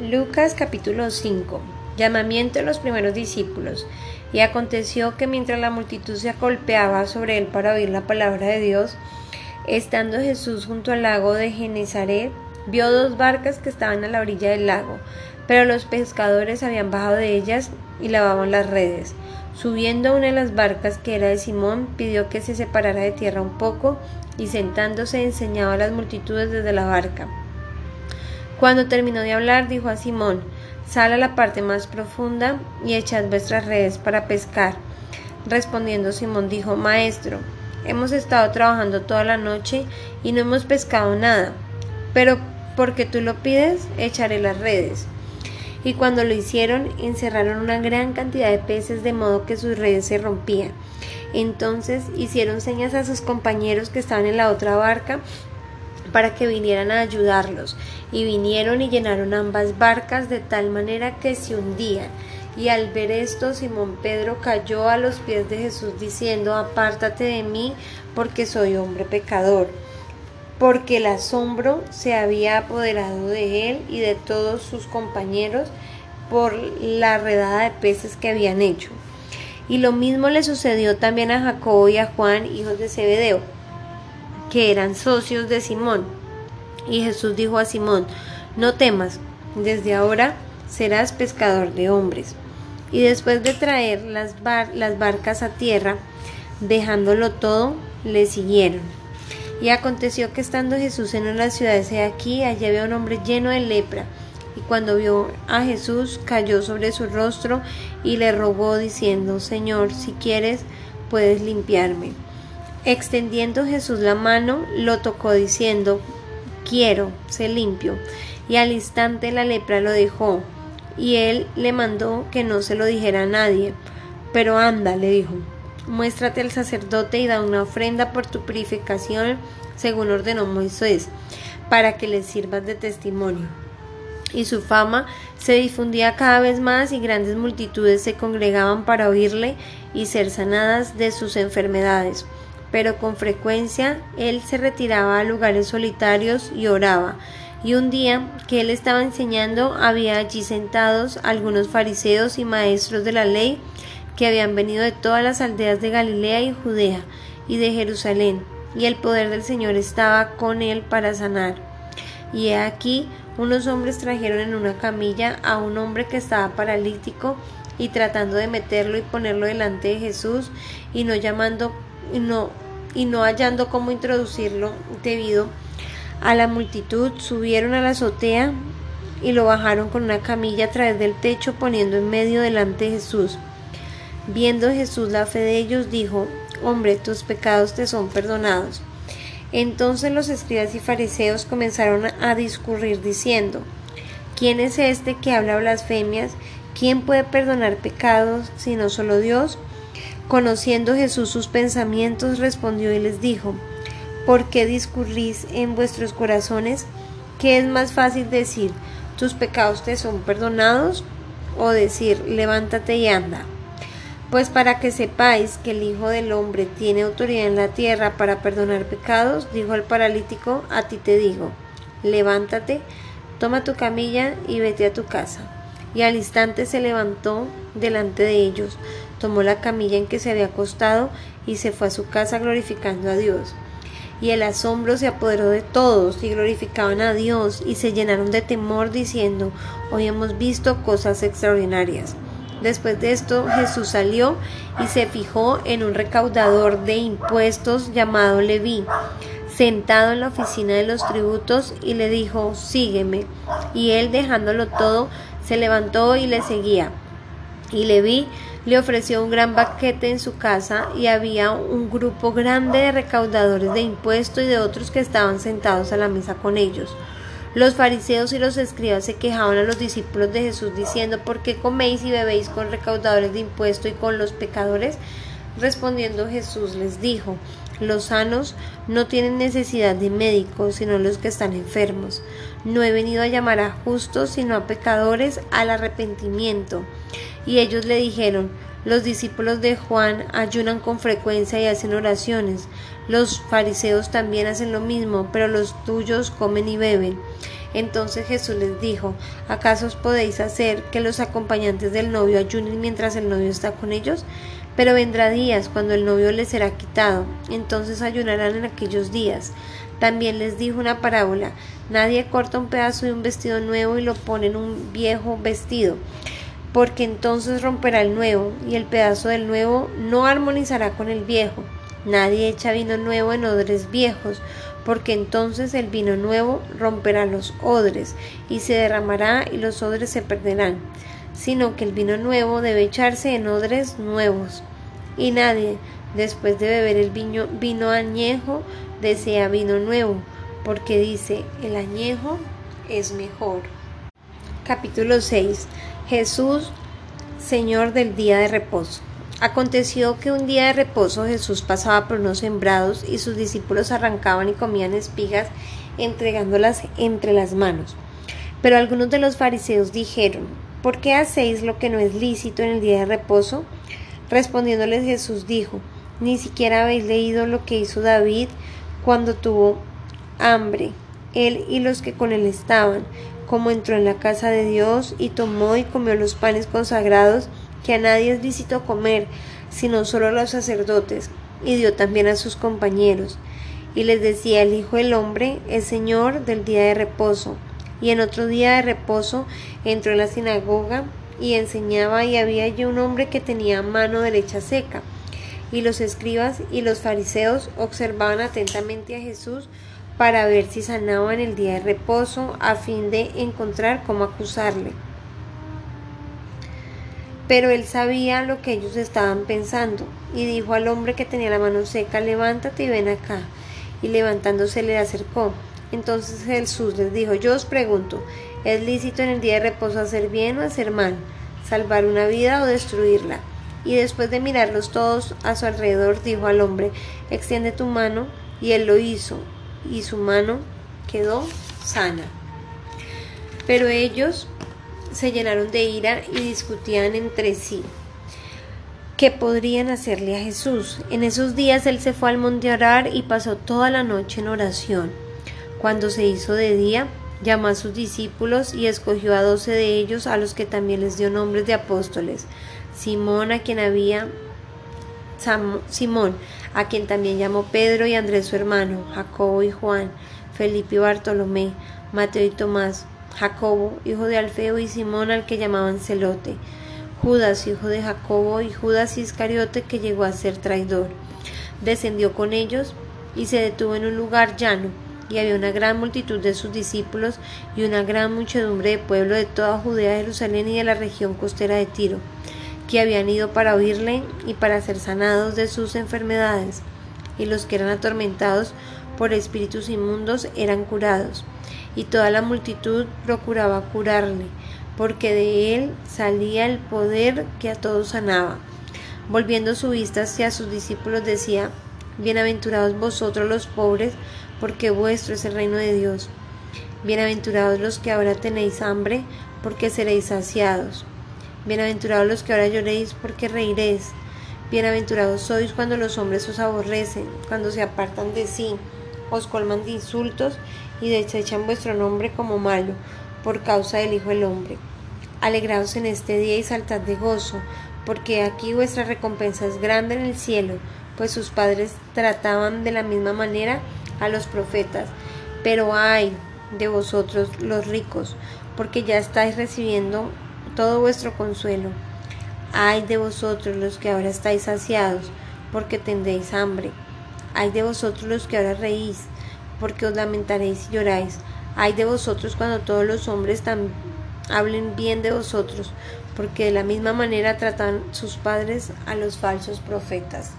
Lucas capítulo 5 Llamamiento de los primeros discípulos. Y aconteció que mientras la multitud se agolpeaba sobre él para oír la palabra de Dios, estando Jesús junto al lago de Genezaret, vio dos barcas que estaban a la orilla del lago, pero los pescadores habían bajado de ellas y lavaban las redes. Subiendo una de las barcas, que era de Simón, pidió que se separara de tierra un poco, y sentándose enseñaba a las multitudes desde la barca. Cuando terminó de hablar, dijo a Simón, Sal a la parte más profunda y echad vuestras redes para pescar. Respondiendo Simón dijo, Maestro, hemos estado trabajando toda la noche y no hemos pescado nada, pero porque tú lo pides, echaré las redes. Y cuando lo hicieron, encerraron una gran cantidad de peces de modo que sus redes se rompían. Entonces hicieron señas a sus compañeros que estaban en la otra barca para que vinieran a ayudarlos, y vinieron y llenaron ambas barcas de tal manera que se hundían. Y al ver esto, Simón Pedro cayó a los pies de Jesús diciendo, Apártate de mí, porque soy hombre pecador, porque el asombro se había apoderado de él y de todos sus compañeros por la redada de peces que habían hecho. Y lo mismo le sucedió también a Jacobo y a Juan, hijos de Zebedeo que eran socios de Simón. Y Jesús dijo a Simón, no temas, desde ahora serás pescador de hombres. Y después de traer las, barcas a tierra, dejándolo todo, le siguieron. Y aconteció que estando Jesús en una ciudad de aquí, allí había un hombre lleno de lepra. Y cuando vio a Jesús, cayó sobre su rostro y le rogó diciendo, Señor, si quieres, puedes limpiarme. Extendiendo Jesús la mano, lo tocó diciendo, quiero, sé limpio. Y al instante la lepra lo dejó, y él le mandó que no se lo dijera a nadie. Pero anda, le dijo, muéstrate al sacerdote y da una ofrenda por tu purificación, según ordenó Moisés, para que le sirvas de testimonio. Y su fama se difundía cada vez más y grandes multitudes se congregaban para oírle y ser sanadas de sus enfermedades pero con frecuencia él se retiraba a lugares solitarios y oraba. Y un día que él estaba enseñando había allí sentados algunos fariseos y maestros de la ley que habían venido de todas las aldeas de Galilea y Judea y de Jerusalén, y el poder del Señor estaba con él para sanar. Y he aquí unos hombres trajeron en una camilla a un hombre que estaba paralítico y tratando de meterlo y ponerlo delante de Jesús y no llamando y no y no hallando cómo introducirlo debido a la multitud, subieron a la azotea y lo bajaron con una camilla a través del techo poniendo en medio delante de Jesús. Viendo Jesús la fe de ellos, dijo, Hombre, tus pecados te son perdonados. Entonces los escribas y fariseos comenzaron a discurrir diciendo, ¿quién es este que habla blasfemias? ¿Quién puede perdonar pecados sino solo Dios? Conociendo Jesús sus pensamientos, respondió y les dijo, ¿por qué discurrís en vuestros corazones? ¿Qué es más fácil decir, tus pecados te son perdonados? o decir, levántate y anda. Pues para que sepáis que el Hijo del Hombre tiene autoridad en la tierra para perdonar pecados, dijo el paralítico, a ti te digo, levántate, toma tu camilla y vete a tu casa. Y al instante se levantó delante de ellos, tomó la camilla en que se había acostado y se fue a su casa glorificando a Dios. Y el asombro se apoderó de todos y glorificaban a Dios y se llenaron de temor diciendo, hoy hemos visto cosas extraordinarias. Después de esto Jesús salió y se fijó en un recaudador de impuestos llamado Leví, sentado en la oficina de los tributos y le dijo, sígueme. Y él dejándolo todo, se levantó y le seguía. Y Leví le ofreció un gran banquete en su casa y había un grupo grande de recaudadores de impuestos y de otros que estaban sentados a la mesa con ellos. Los fariseos y los escribas se quejaban a los discípulos de Jesús diciendo ¿Por qué coméis y bebéis con recaudadores de impuestos y con los pecadores? Respondiendo Jesús les dijo Los sanos no tienen necesidad de médicos, sino los que están enfermos. No he venido a llamar a justos, sino a pecadores al arrepentimiento. Y ellos le dijeron, los discípulos de Juan ayunan con frecuencia y hacen oraciones. Los fariseos también hacen lo mismo, pero los tuyos comen y beben. Entonces Jesús les dijo, ¿acaso os podéis hacer que los acompañantes del novio ayunen mientras el novio está con ellos? Pero vendrá días cuando el novio les será quitado, entonces ayunarán en aquellos días. También les dijo una parábola, nadie corta un pedazo de un vestido nuevo y lo pone en un viejo vestido, porque entonces romperá el nuevo, y el pedazo del nuevo no armonizará con el viejo. Nadie echa vino nuevo en odres viejos, porque entonces el vino nuevo romperá los odres, y se derramará y los odres se perderán sino que el vino nuevo debe echarse en odres nuevos. Y nadie, después de beber el vino, vino añejo, desea vino nuevo, porque dice, el añejo es mejor. Capítulo 6. Jesús, Señor del día de reposo. Aconteció que un día de reposo Jesús pasaba por unos sembrados y sus discípulos arrancaban y comían espigas entregándolas entre las manos. Pero algunos de los fariseos dijeron, ¿por qué hacéis lo que no es lícito en el día de reposo? Respondiéndoles Jesús dijo, ni siquiera habéis leído lo que hizo David cuando tuvo hambre, él y los que con él estaban, como entró en la casa de Dios y tomó y comió los panes consagrados que a nadie es lícito comer, sino solo a los sacerdotes, y dio también a sus compañeros. Y les decía el Hijo del Hombre es Señor del día de reposo y en otro día de reposo entró en la sinagoga y enseñaba y había allí un hombre que tenía mano derecha seca. Y los escribas y los fariseos observaban atentamente a Jesús para ver si sanaba en el día de reposo a fin de encontrar cómo acusarle. Pero él sabía lo que ellos estaban pensando y dijo al hombre que tenía la mano seca, levántate y ven acá. Y levantándose le acercó. Entonces Jesús les dijo, yo os pregunto, ¿es lícito en el día de reposo hacer bien o hacer mal? ¿Salvar una vida o destruirla? Y después de mirarlos todos a su alrededor, dijo al hombre, extiende tu mano, y él lo hizo, y su mano quedó sana. Pero ellos se llenaron de ira y discutían entre sí qué podrían hacerle a Jesús. En esos días él se fue al monte a orar y pasó toda la noche en oración. Cuando se hizo de día, llamó a sus discípulos y escogió a doce de ellos, a los que también les dio nombres de apóstoles. Simón, a quien había Simón, a quien también llamó Pedro y Andrés su hermano, Jacobo y Juan, Felipe y Bartolomé, Mateo y Tomás, Jacobo, hijo de Alfeo y Simón al que llamaban Celote, Judas, hijo de Jacobo y Judas Iscariote que llegó a ser traidor. Descendió con ellos y se detuvo en un lugar llano y había una gran multitud de sus discípulos y una gran muchedumbre de pueblo de toda Judea, Jerusalén y de la región costera de Tiro, que habían ido para oírle y para ser sanados de sus enfermedades, y los que eran atormentados por espíritus inmundos eran curados, y toda la multitud procuraba curarle, porque de él salía el poder que a todos sanaba. Volviendo su vista hacia sus discípulos decía, Bienaventurados vosotros los pobres, porque vuestro es el reino de Dios. Bienaventurados los que ahora tenéis hambre, porque seréis saciados. Bienaventurados los que ahora lloréis, porque reiréis. Bienaventurados sois cuando los hombres os aborrecen, cuando se apartan de sí, os colman de insultos y desechan vuestro nombre como malo, por causa del Hijo del Hombre. Alegraos en este día y saltad de gozo, porque aquí vuestra recompensa es grande en el cielo, pues sus padres trataban de la misma manera a los profetas, pero ay de vosotros los ricos, porque ya estáis recibiendo todo vuestro consuelo. Ay de vosotros los que ahora estáis saciados, porque tendréis hambre. Ay de vosotros los que ahora reís, porque os lamentaréis y lloráis. Ay de vosotros cuando todos los hombres hablen bien de vosotros, porque de la misma manera tratan sus padres a los falsos profetas.